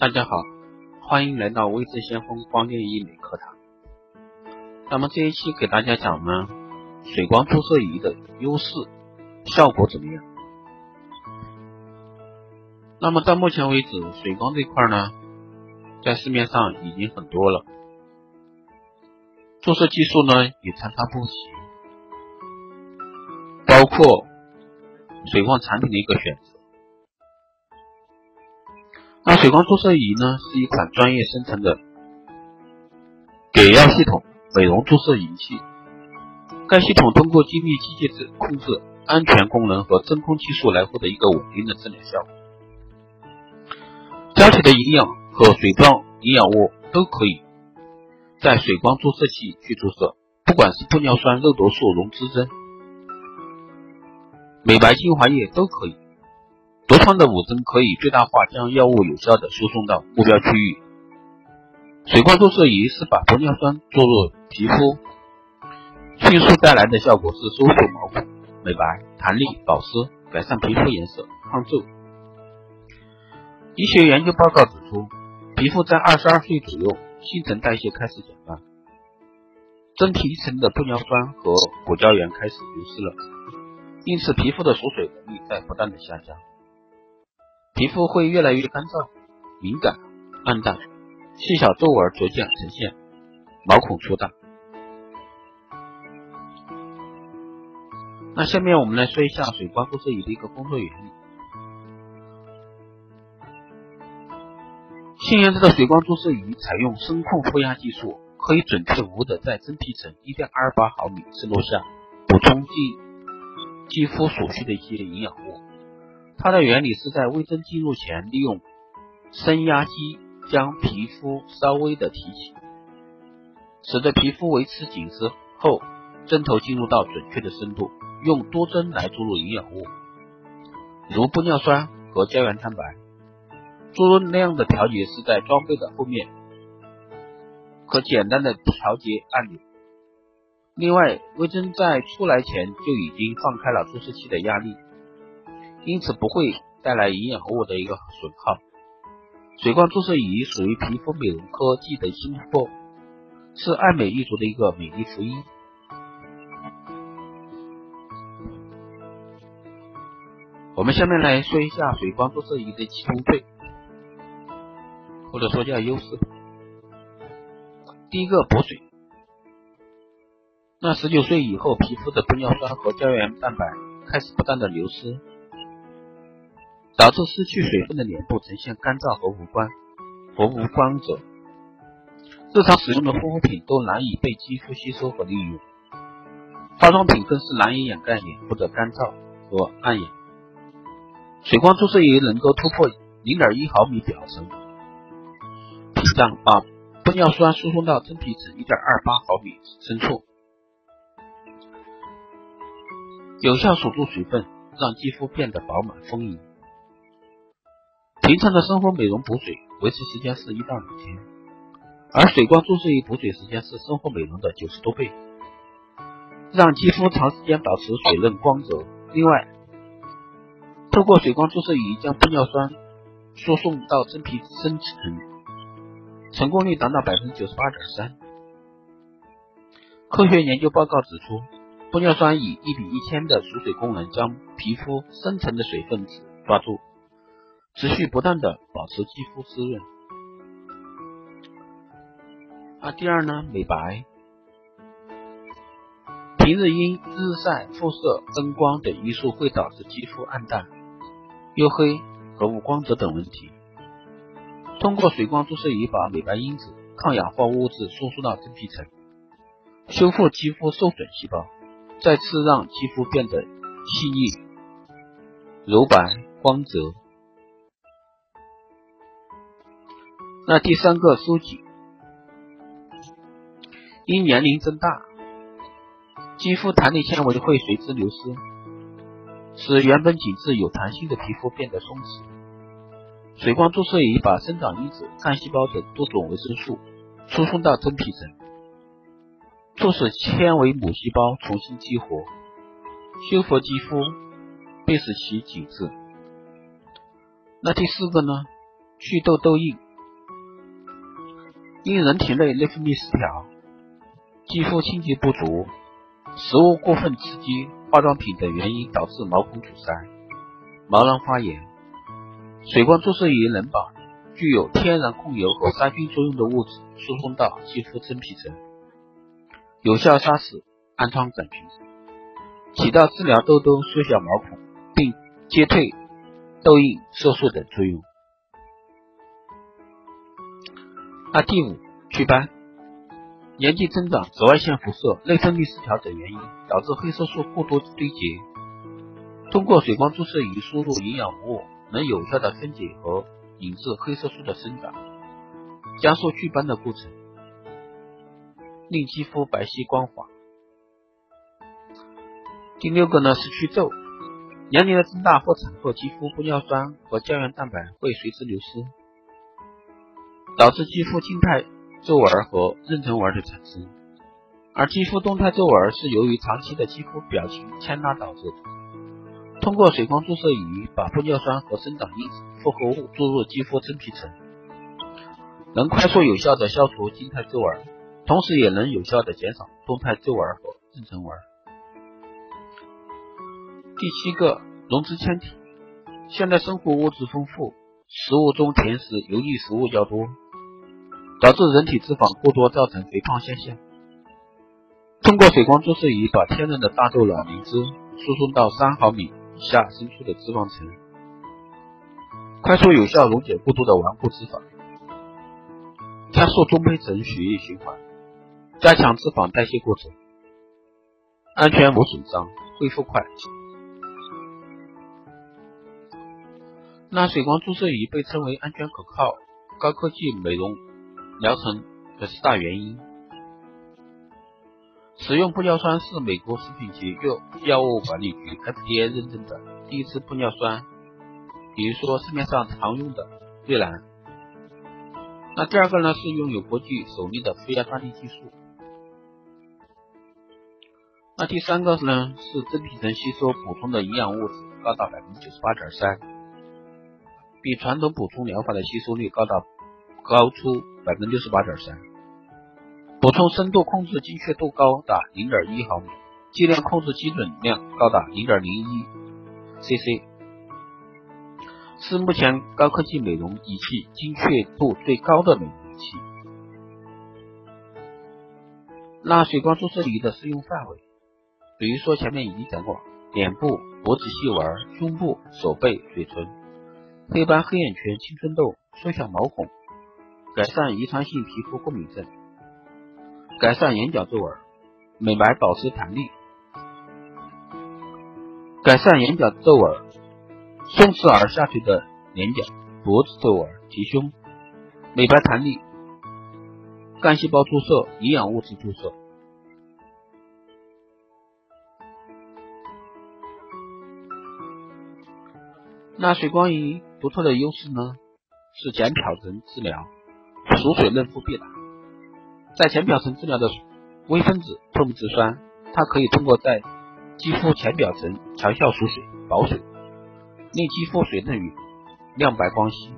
大家好，欢迎来到微智先锋光电医美课堂。那么这一期给大家讲呢，水光注射仪的优势，效果怎么样？那么到目前为止，水光这块呢，在市面上已经很多了，注射技术呢也参差不齐，包括水光产品的一个选择。那水光注射仪呢，是一款专业生成的给药系统美容注射仪器。该系统通过精密机械制控制、安全功能和真空技术来获得一个稳定的治疗效果。胶体的营养和水状营养物都可以在水光注射器去注射，不管是玻尿酸、肉毒素、溶脂针、美白精华液都可以。痤疮的五针可以最大化将药物有效的输送到目标区域。水光注射仪是把玻尿酸注入皮肤，迅速带来的效果是收缩毛孔、美白、弹力、保湿、改善皮肤颜色、抗皱。医学研究报告指出，皮肤在二十二岁左右，新陈代谢开始减慢，真皮层的玻尿酸和果胶原开始流失了，因此皮肤的锁水能力在不断的下降。皮肤会越来越干燥、敏感、暗淡，细小皱纹逐渐呈现，毛孔粗大。那下面我们来说一下水光注射仪的一个工作原理。新研制的水光注射仪采用声控负压技术，可以准确无的在真皮层1.28毫米渗漏下补充肌肌肤所需的一些营养物。它的原理是在微针进入前，利用升压机将皮肤稍微的提起，使得皮肤维持紧实后，针头进入到准确的深度，用多针来注入营养物，如玻尿酸和胶原蛋白。注入量的调节是在装备的后面，可简单的调节按钮。另外，微针在出来前就已经放开了注射器的压力。因此不会带来营养物的一个损耗。水光注射仪属于皮肤美容科技的新突破，是爱美一族的一个美丽福音。我们下面来说一下水光注射仪的启动费，或者说叫优势。第一个补水，那十九岁以后，皮肤的玻尿酸和胶原蛋白开始不断的流失。导致失去水分的脸部呈现干燥和无光和无光泽，日常使用的护肤品都难以被肌肤吸收和利用，化妆品更是难以掩盖脸部的干燥和暗哑。水光注射仪能够突破零点一毫米表层屏障，把玻尿酸输送到真皮层一点二八毫米深处，有效锁住水分，让肌肤变得饱满丰盈。平常的生活美容补水维持时间是一到两天，而水光注射仪补水时间是生活美容的九十多倍，让肌肤长时间保持水润光泽。另外，透过水光注射仪将玻尿酸输送到真皮深层，成功率达到百分之九十八点三。科学研究报告指出，玻尿酸以一比一千的储水功能，将皮肤深层的水分子抓住。持续不断的保持肌肤滋润。那第二呢？美白。平日因日晒、辐射、灯光等因素会导致肌肤暗淡、黝黑和无光泽等问题。通过水光注射仪把美白因子、抗氧化物质输送到真皮层，修复肌肤受损细胞，再次让肌肤变得细腻、柔白、光泽。那第三个收紧，因年龄增大，肌肤弹力纤维会随之流失，使原本紧致有弹性的皮肤变得松弛。水光注射仪把生长因子、干细胞等多种维生素输送到真皮层，促使纤维母细胞重新激活，修复肌肤，并使其紧致。那第四个呢？祛痘痘印。因人体内内分泌失调、肌肤清洁不足、食物过分刺激、化妆品等原因导致毛孔阻塞、毛囊发炎。水光注射仪能把具有天然控油和杀菌作用的物质输送到肌肤真皮层，有效杀死暗疮杆菌，起到治疗痘痘、缩小毛孔并击退痘印、色素等作用。那第五，祛斑。年纪增长、紫外线辐射、内分泌失调等原因导致黑色素过多堆积，通过水光注射仪输入营养物，能有效的分解和引致黑色素的生长，加速祛斑的过程，令肌肤白皙光滑。第六个呢是祛皱，年龄的增大或产后，肌肤玻尿酸和胶原蛋白会随之流失。导致肌肤静态皱纹和妊娠纹的产生，而肌肤动态皱纹是由于长期的肌肤表情牵拉导致的。通过水光注射仪把玻尿酸和生长因子复合物注入肌肤真皮层，能快速有效的消除静态皱纹，同时也能有效的减少动态皱纹和妊娠纹。第七个，溶脂纤体。现代生活物质丰富，食物中甜食、油腻食物较多。导致人体脂肪过多，造成肥胖现象。通过水光注射仪把天然的大豆卵磷脂输送到三毫米以下深处的脂肪层，快速有效溶解过多的顽固脂肪，加速中胚层血液循环，加强脂肪代谢过程，安全无损伤，恢复快。那水光注射仪被称为安全可靠、高科技美容。疗程的四大原因。使用玻尿酸是美国食品及药药物管理局 FDA 认证的第一支玻尿酸，比如说市面上常用的瑞兰。那第二个呢是拥有国际首例的负压专利技术。那第三个呢是真皮层吸收补充的营养物质高达百分之九十八点三，比传统补充疗法的吸收率高达。高出百分之六十八点三，补充深度控制精确度高达零点一毫米，剂量控制基准量高达零点零一 cc，是目前高科技美容仪器精确度最高的美容仪器。那水光注射仪的适用范围，比如说前面已经讲过，脸部、脖子细纹、胸部、手背、嘴唇、黑斑、黑眼圈、青春痘、缩小毛孔。改善遗传性皮肤过敏症，改善眼角皱纹，美白保湿弹力，改善眼角皱纹，松弛而下垂的眼角、脖子皱纹、提胸，美白弹力，干细胞注射、营养物质注射。那水光仪独特的优势呢，是减漂层治疗。熟水嫩肤必达，在浅表层治疗的微分子透明质酸，它可以通过在肌肤浅表层强效熟水保水，令肌肤水嫩与亮白光皙，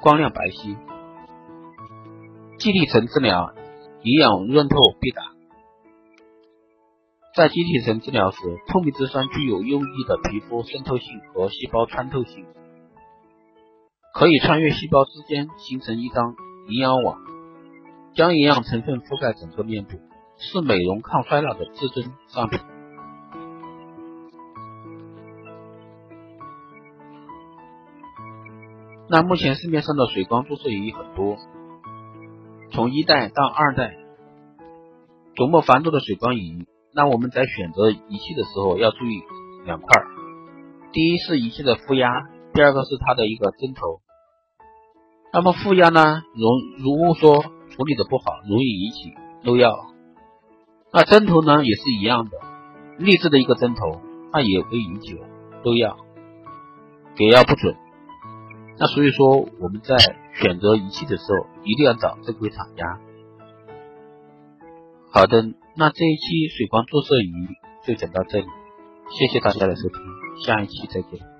光亮白皙。基底层治疗营养润透必达，在基底层治疗时，透明质酸具有优异的皮肤渗透性和细胞穿透性。可以穿越细胞之间形成一张营养网，将营养成分覆盖整个面部，是美容抗衰老的至尊商品。那目前市面上的水光注射仪很多，从一代到二代，琢磨繁多的水光仪。那我们在选择仪器的时候要注意两块，第一是仪器的负压，第二个是它的一个针头。那么负压呢，容如果说处理的不好，容易引起漏药。那针头呢也是一样的，劣质的一个针头，它也会引起漏药，给药不准。那所以说我们在选择仪器的时候，一定要找正规厂家。好的，那这一期水光注射仪就讲到这里，谢谢大家的收听，下一期再见。